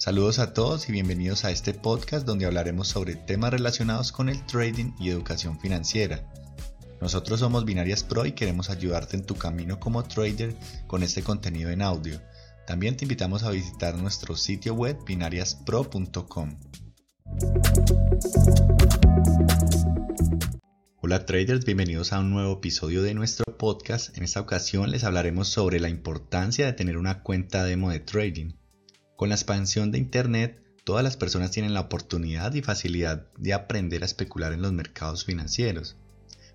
Saludos a todos y bienvenidos a este podcast donde hablaremos sobre temas relacionados con el trading y educación financiera. Nosotros somos Binarias Pro y queremos ayudarte en tu camino como trader con este contenido en audio. También te invitamos a visitar nuestro sitio web binariaspro.com. Hola traders, bienvenidos a un nuevo episodio de nuestro podcast. En esta ocasión les hablaremos sobre la importancia de tener una cuenta demo de trading. Con la expansión de Internet, todas las personas tienen la oportunidad y facilidad de aprender a especular en los mercados financieros.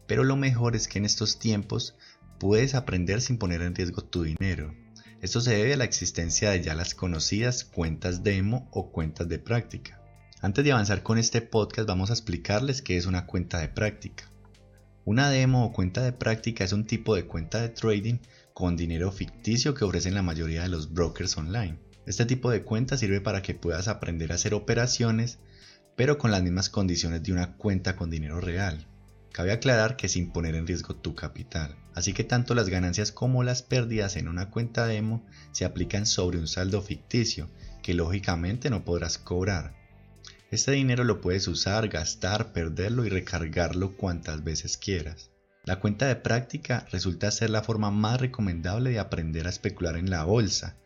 Pero lo mejor es que en estos tiempos puedes aprender sin poner en riesgo tu dinero. Esto se debe a la existencia de ya las conocidas cuentas demo o cuentas de práctica. Antes de avanzar con este podcast vamos a explicarles qué es una cuenta de práctica. Una demo o cuenta de práctica es un tipo de cuenta de trading con dinero ficticio que ofrecen la mayoría de los brokers online. Este tipo de cuenta sirve para que puedas aprender a hacer operaciones, pero con las mismas condiciones de una cuenta con dinero real. Cabe aclarar que sin poner en riesgo tu capital, así que tanto las ganancias como las pérdidas en una cuenta demo se aplican sobre un saldo ficticio, que lógicamente no podrás cobrar. Este dinero lo puedes usar, gastar, perderlo y recargarlo cuantas veces quieras. La cuenta de práctica resulta ser la forma más recomendable de aprender a especular en la bolsa,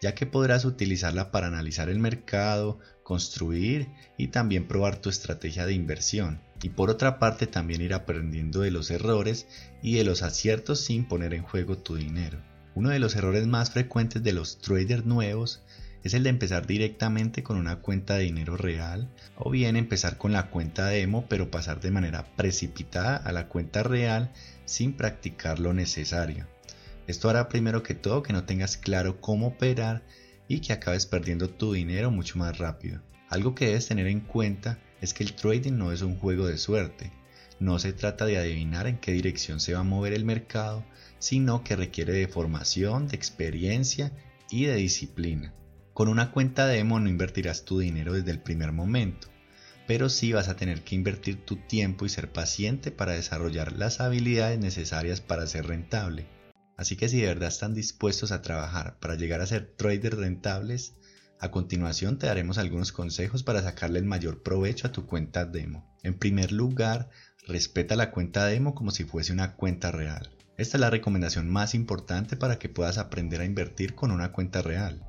ya que podrás utilizarla para analizar el mercado, construir y también probar tu estrategia de inversión. Y por otra parte también ir aprendiendo de los errores y de los aciertos sin poner en juego tu dinero. Uno de los errores más frecuentes de los traders nuevos es el de empezar directamente con una cuenta de dinero real o bien empezar con la cuenta demo pero pasar de manera precipitada a la cuenta real sin practicar lo necesario. Esto hará primero que todo que no tengas claro cómo operar y que acabes perdiendo tu dinero mucho más rápido. Algo que debes tener en cuenta es que el trading no es un juego de suerte. No se trata de adivinar en qué dirección se va a mover el mercado, sino que requiere de formación, de experiencia y de disciplina. Con una cuenta demo no invertirás tu dinero desde el primer momento, pero sí vas a tener que invertir tu tiempo y ser paciente para desarrollar las habilidades necesarias para ser rentable. Así que si de verdad están dispuestos a trabajar para llegar a ser traders rentables, a continuación te daremos algunos consejos para sacarle el mayor provecho a tu cuenta demo. En primer lugar, respeta la cuenta demo como si fuese una cuenta real. Esta es la recomendación más importante para que puedas aprender a invertir con una cuenta real.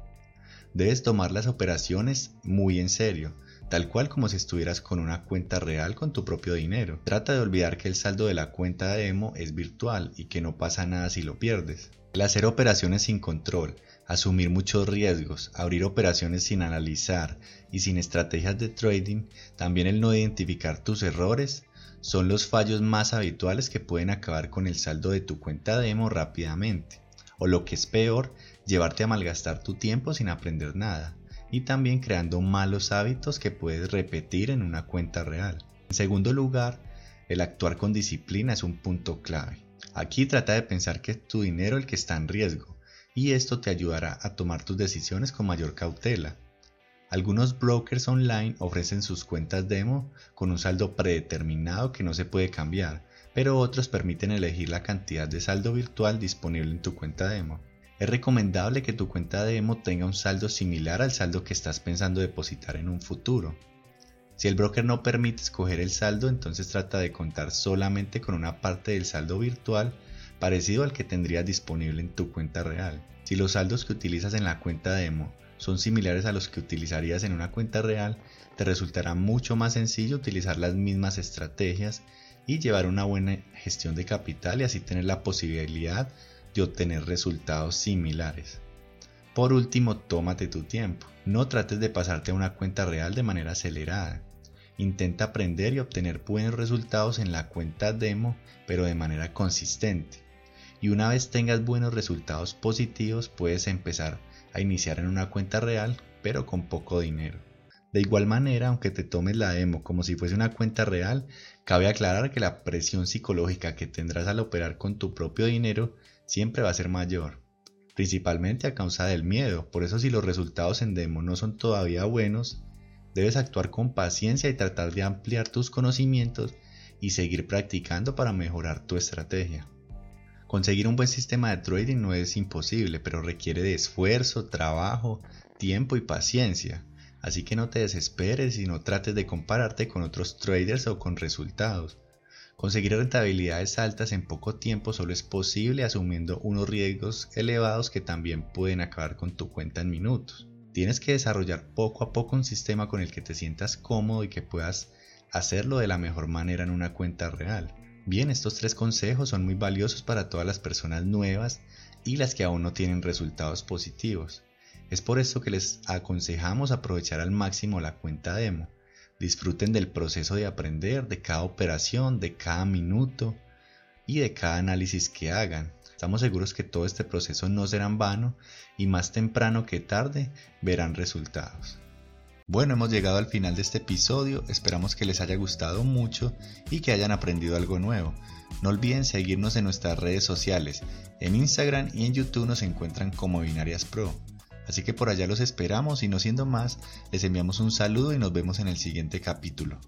Debes tomar las operaciones muy en serio, tal cual como si estuvieras con una cuenta real con tu propio dinero. Trata de olvidar que el saldo de la cuenta demo es virtual y que no pasa nada si lo pierdes. El hacer operaciones sin control, asumir muchos riesgos, abrir operaciones sin analizar y sin estrategias de trading, también el no identificar tus errores, son los fallos más habituales que pueden acabar con el saldo de tu cuenta demo rápidamente. O lo que es peor, llevarte a malgastar tu tiempo sin aprender nada y también creando malos hábitos que puedes repetir en una cuenta real. En segundo lugar, el actuar con disciplina es un punto clave. Aquí trata de pensar que es tu dinero el que está en riesgo y esto te ayudará a tomar tus decisiones con mayor cautela. Algunos brokers online ofrecen sus cuentas demo con un saldo predeterminado que no se puede cambiar, pero otros permiten elegir la cantidad de saldo virtual disponible en tu cuenta demo es recomendable que tu cuenta demo tenga un saldo similar al saldo que estás pensando depositar en un futuro. Si el broker no permite escoger el saldo, entonces trata de contar solamente con una parte del saldo virtual parecido al que tendrías disponible en tu cuenta real. Si los saldos que utilizas en la cuenta demo son similares a los que utilizarías en una cuenta real, te resultará mucho más sencillo utilizar las mismas estrategias y llevar una buena gestión de capital y así tener la posibilidad de obtener resultados similares. Por último, tómate tu tiempo. No trates de pasarte a una cuenta real de manera acelerada. Intenta aprender y obtener buenos resultados en la cuenta demo, pero de manera consistente. Y una vez tengas buenos resultados positivos, puedes empezar a iniciar en una cuenta real, pero con poco dinero. De igual manera, aunque te tomes la demo como si fuese una cuenta real, cabe aclarar que la presión psicológica que tendrás al operar con tu propio dinero siempre va a ser mayor, principalmente a causa del miedo. Por eso si los resultados en demo no son todavía buenos, debes actuar con paciencia y tratar de ampliar tus conocimientos y seguir practicando para mejorar tu estrategia. Conseguir un buen sistema de trading no es imposible, pero requiere de esfuerzo, trabajo, tiempo y paciencia. Así que no te desesperes y no trates de compararte con otros traders o con resultados. Conseguir rentabilidades altas en poco tiempo solo es posible asumiendo unos riesgos elevados que también pueden acabar con tu cuenta en minutos. Tienes que desarrollar poco a poco un sistema con el que te sientas cómodo y que puedas hacerlo de la mejor manera en una cuenta real. Bien, estos tres consejos son muy valiosos para todas las personas nuevas y las que aún no tienen resultados positivos. Es por esto que les aconsejamos aprovechar al máximo la cuenta demo Disfruten del proceso de aprender, de cada operación, de cada minuto y de cada análisis que hagan. Estamos seguros que todo este proceso no será en vano y más temprano que tarde verán resultados. Bueno, hemos llegado al final de este episodio, esperamos que les haya gustado mucho y que hayan aprendido algo nuevo. No olviden seguirnos en nuestras redes sociales, en Instagram y en YouTube nos encuentran como Binarias Pro. Así que por allá los esperamos y no siendo más, les enviamos un saludo y nos vemos en el siguiente capítulo.